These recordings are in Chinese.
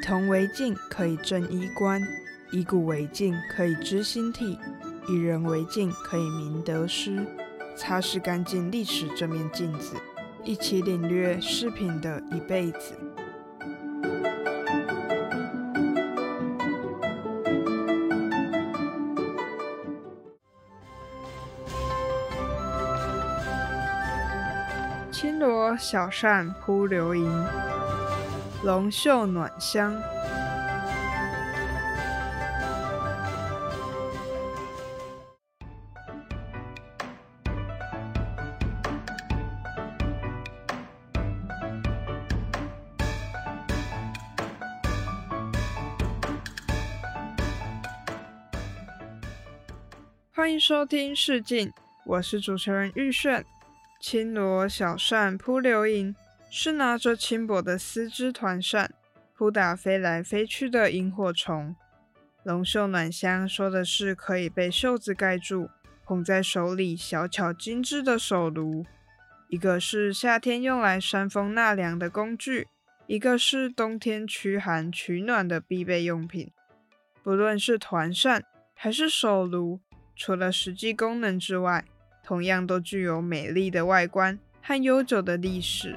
铜为镜，可以正衣冠；以古为镜，可以知兴替；以人为镜，可以明得失。擦拭干净历史这面镜子，一起领略饰品的一辈子。轻罗小扇扑流萤，龙袖暖香。欢迎收听《试镜》，我是主持人玉炫。轻罗小扇扑流萤，是拿着轻薄的丝织团扇扑打飞来飞去的萤火虫。龙袖暖香说的是可以被袖子盖住，捧在手里小巧精致的手炉。一个是夏天用来扇风纳凉的工具，一个是冬天驱寒取暖的必备用品。不论是团扇还是手炉，除了实际功能之外，同样都具有美丽的外观和悠久的历史。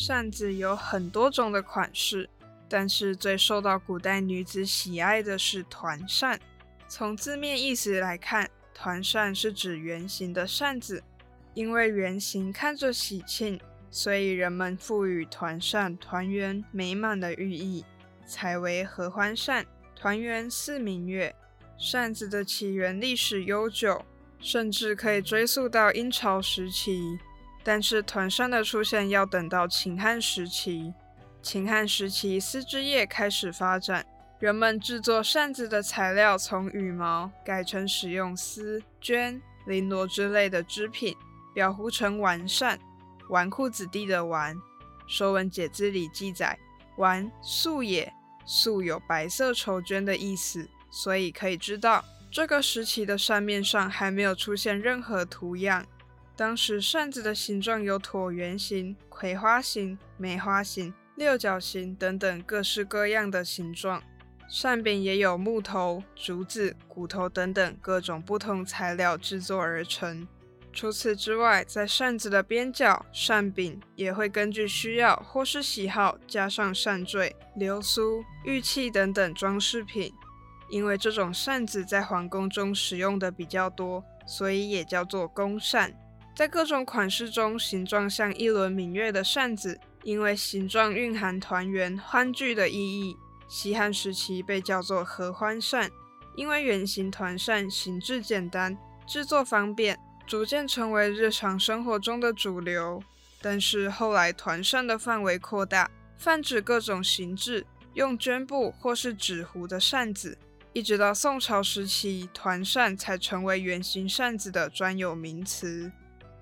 扇子有很多种的款式，但是最受到古代女子喜爱的是团扇。从字面意思来看，团扇是指圆形的扇子，因为圆形看着喜庆，所以人们赋予团扇团圆美满的寓意，才为合欢扇。团圆似明月。扇子的起源历史悠久，甚至可以追溯到殷朝时期。但是团扇的出现要等到秦汉时期。秦汉时期，丝织业开始发展，人们制作扇子的材料从羽毛改成使用丝、绢、绫罗之类的织品，裱糊成完扇。纨绔子弟的纨，《说文解字》里记载：“纨，素也，素有白色绸绢的意思。”所以可以知道，这个时期的扇面上还没有出现任何图样。当时扇子的形状有椭圆形、葵花形、梅花形、六角形等等各式各样的形状，扇柄也有木头、竹子、骨头等等各种不同材料制作而成。除此之外，在扇子的边角、扇柄也会根据需要或是喜好加上扇坠、流苏、玉器等等装饰品。因为这种扇子在皇宫中使用的比较多，所以也叫做宫扇。在各种款式中，形状像一轮明月的扇子，因为形状蕴含团圆欢聚的意义，西汉时期被叫做合欢扇。因为圆形团扇形制简单，制作方便，逐渐成为日常生活中的主流。但是后来团扇的范围扩大，泛指各种形制用绢布或是纸糊的扇子，一直到宋朝时期，团扇才成为圆形扇子的专有名词。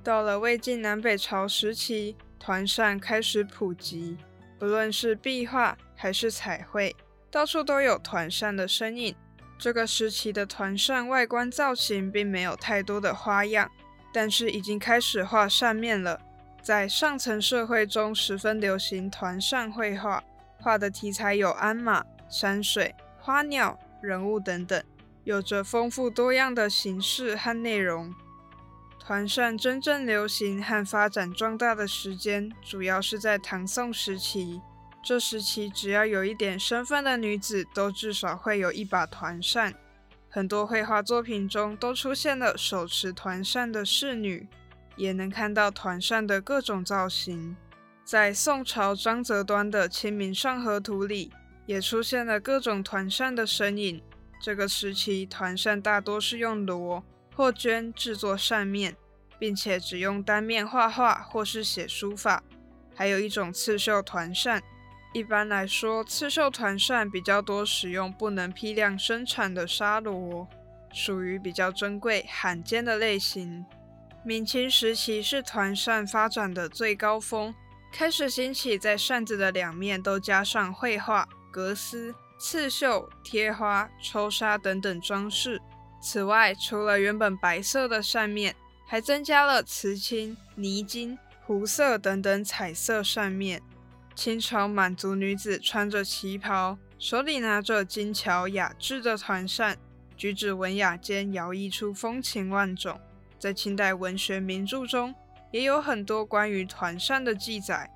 到了魏晋南北朝时期，团扇开始普及，不论是壁画还是彩绘，到处都有团扇的身影。这个时期的团扇外观造型并没有太多的花样，但是已经开始画扇面了。在上层社会中，十分流行团扇绘画，画的题材有鞍马、山水、花鸟、人物等等，有着丰富多样的形式和内容。团扇真正流行和发展壮大的时间，主要是在唐宋时期。这时期，只要有一点身份的女子，都至少会有一把团扇。很多绘画作品中都出现了手持团扇的侍女，也能看到团扇的各种造型。在宋朝张择端的《清明上河图》里，也出现了各种团扇的身影。这个时期，团扇大多是用罗或绢制作扇面，并且只用单面画画或是写书法。还有一种刺绣团扇。一般来说，刺绣团扇比较多使用不能批量生产的纱罗，属于比较珍贵罕见的类型。明清时期是团扇发展的最高峰，开始兴起在扇子的两面都加上绘画、格丝、刺绣、贴花、抽纱等等装饰。此外，除了原本白色的扇面，还增加了瓷青、泥金、湖色等等彩色扇面。清朝满族女子穿着旗袍，手里拿着精巧雅致的团扇，举止文雅间摇曳出风情万种。在清代文学名著中，也有很多关于团扇的记载，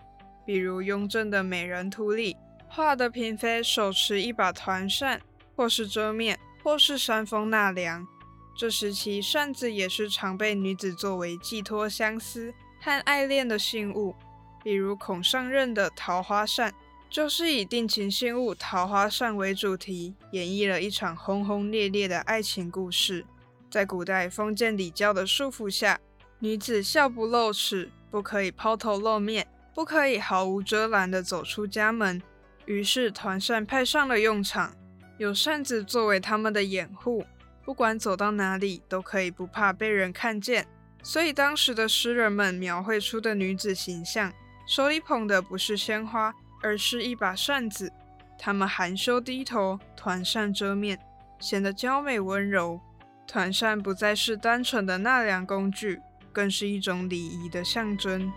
比如雍正的《美人图》里画的嫔妃手持一把团扇，或是遮面，或是山风纳凉。这时期扇子也是常被女子作为寄托相思和爱恋的信物。比如孔尚任的《桃花扇》，就是以定情信物桃花扇为主题，演绎了一场轰轰烈烈的爱情故事。在古代封建礼教的束缚下，女子笑不露齿，不可以抛头露面，不可以毫无遮拦地走出家门。于是团扇派上了用场，有扇子作为他们的掩护，不管走到哪里都可以不怕被人看见。所以当时的诗人们描绘出的女子形象。手里捧的不是鲜花，而是一把扇子。他们含羞低头，团扇遮面，显得娇美温柔。团扇不再是单纯的纳凉工具，更是一种礼仪的象征。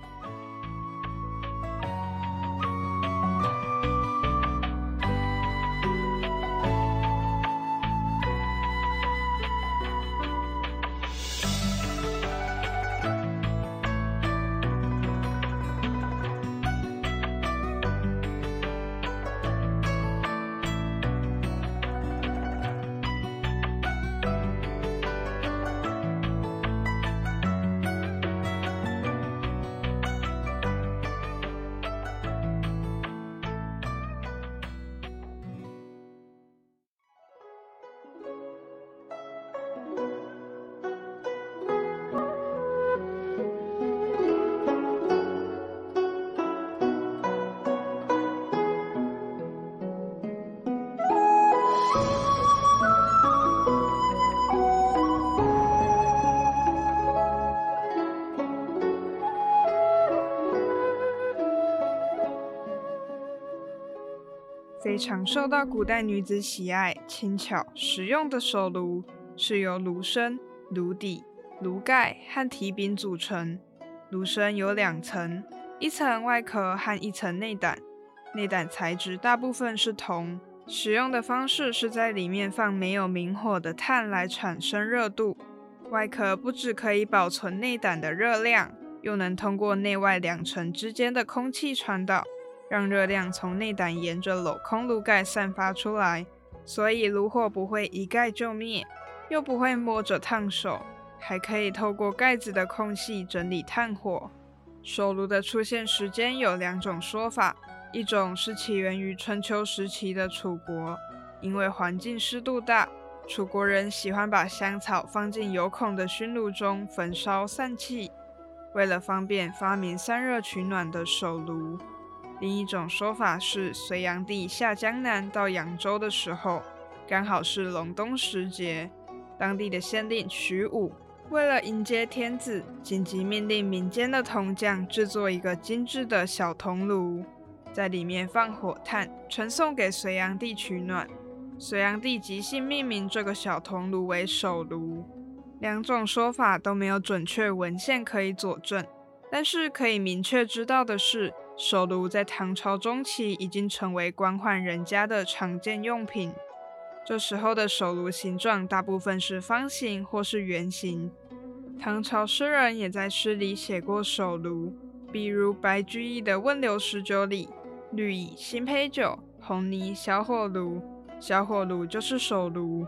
常受到古代女子喜爱、轻巧实用的手炉，是由炉身、炉底、炉盖和提柄组成。炉身有两层，一层外壳和一层内胆。内胆材质大部分是铜，使用的方式是在里面放没有明火的炭来产生热度。外壳不只可以保存内胆的热量，又能通过内外两层之间的空气传导。让热量从内胆沿着镂空炉盖散发出来，所以炉火不会一盖就灭，又不会摸着烫手，还可以透过盖子的空隙整理炭火。手炉的出现时间有两种说法，一种是起源于春秋时期的楚国，因为环境湿度大，楚国人喜欢把香草放进有孔的熏炉中焚烧散气，为了方便发明散热取暖的手炉。另一种说法是，隋炀帝下江南到扬州的时候，刚好是隆冬时节。当地的县令徐武为了迎接天子，紧急命令民间的铜匠制作一个精致的小铜炉，在里面放火炭，传送给隋炀帝取暖。隋炀帝即兴命名这个小铜炉为手炉。两种说法都没有准确文献可以佐证，但是可以明确知道的是。手炉在唐朝中期已经成为官宦人家的常见用品。这时候的手炉形状大部分是方形或是圆形。唐朝诗人也在诗里写过手炉，比如白居易的《问刘十九》里：“绿蚁新醅酒，红泥小火炉。”小火炉就是手炉。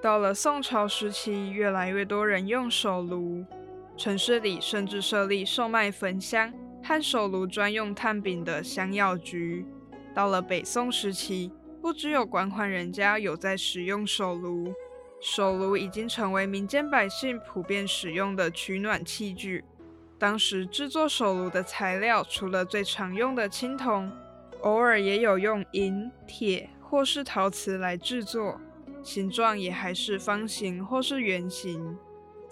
到了宋朝时期，越来越多人用手炉，城市里甚至设立售卖焚香。和手炉专用炭饼的香药局。到了北宋时期，不只有管款人家有在使用手炉，手炉已经成为民间百姓普遍使用的取暖器具。当时制作手炉的材料，除了最常用的青铜，偶尔也有用银、铁或是陶瓷来制作，形状也还是方形或是圆形。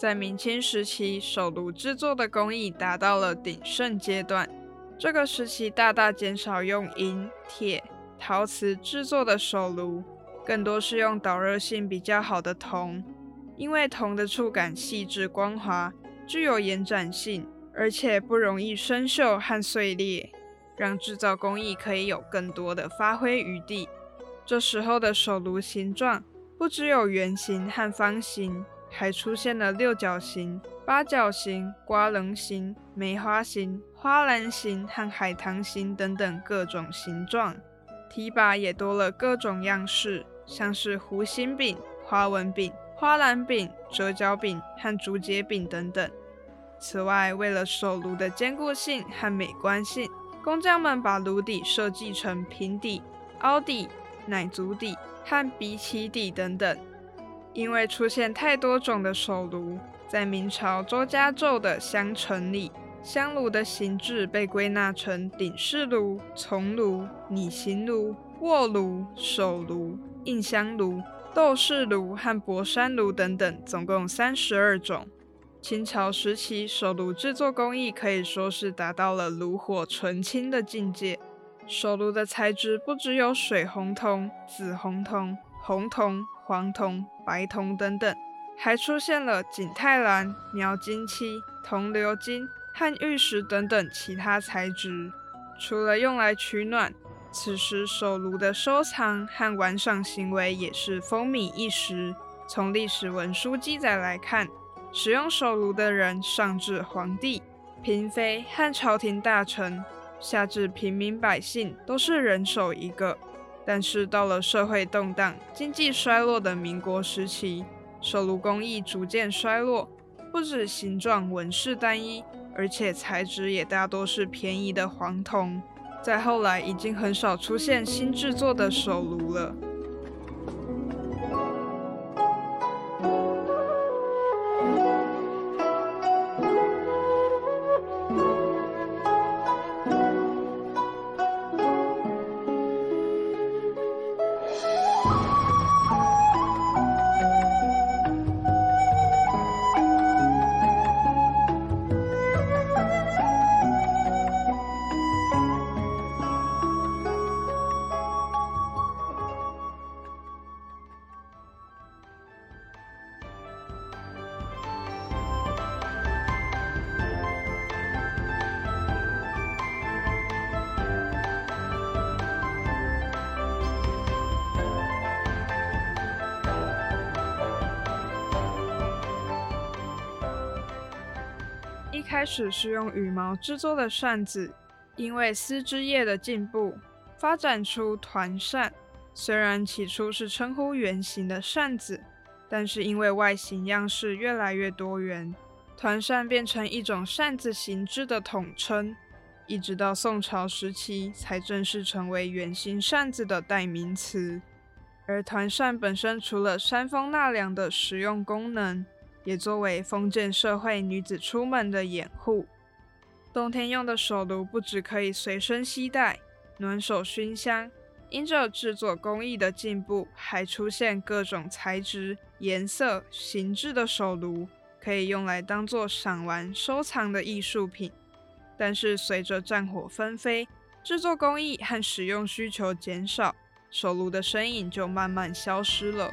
在明清时期，手炉制作的工艺达到了鼎盛阶段。这个时期大大减少用银、铁、陶瓷制作的手炉，更多是用导热性比较好的铜，因为铜的触感细致光滑，具有延展性。而且不容易生锈和碎裂，让制造工艺可以有更多的发挥余地。这时候的手炉形状不只有圆形和方形，还出现了六角形、八角形、瓜棱形、梅花形、花篮形和海棠形等等各种形状。提把也多了各种样式，像是弧形柄、花纹柄、花篮柄、折角柄和竹节柄等等。此外，为了手炉的坚固性和美观性，工匠们把炉底设计成平底、凹底、奶足底和鼻起底等等。因为出现太多种的手炉，在明朝周家胄的香城里，香炉的形制被归纳成顶式炉、丛炉、拟形炉、卧炉、手炉、印香炉、斗式炉和博山炉等等，总共三十二种。清朝时期，手炉制作工艺可以说是达到了炉火纯青的境界。手炉的材质不只有水红铜、紫红铜、红铜、黄铜、白铜等等，还出现了景泰蓝、描金漆、铜鎏金和玉石等等其他材质。除了用来取暖，此时手炉的收藏和玩赏行为也是风靡一时。从历史文书记载来看。使用手炉的人，上至皇帝、嫔妃和朝廷大臣，下至平民百姓，都是人手一个。但是到了社会动荡、经济衰落的民国时期，手炉工艺逐渐衰落，不止形状纹饰单一，而且材质也大多是便宜的黄铜。再后来，已经很少出现新制作的手炉了。开始是用羽毛制作的扇子，因为丝织业的进步，发展出团扇。虽然起初是称呼圆形的扇子，但是因为外形样式越来越多元，团扇变成一种扇子形制的统称。一直到宋朝时期，才正式成为圆形扇子的代名词。而团扇本身除了扇风纳凉的实用功能，也作为封建社会女子出门的掩护。冬天用的手炉不只可以随身携带，暖手熏香。因着制作工艺的进步，还出现各种材质、颜色、形制的手炉，可以用来当做赏玩、收藏的艺术品。但是随着战火纷飞，制作工艺和使用需求减少，手炉的身影就慢慢消失了。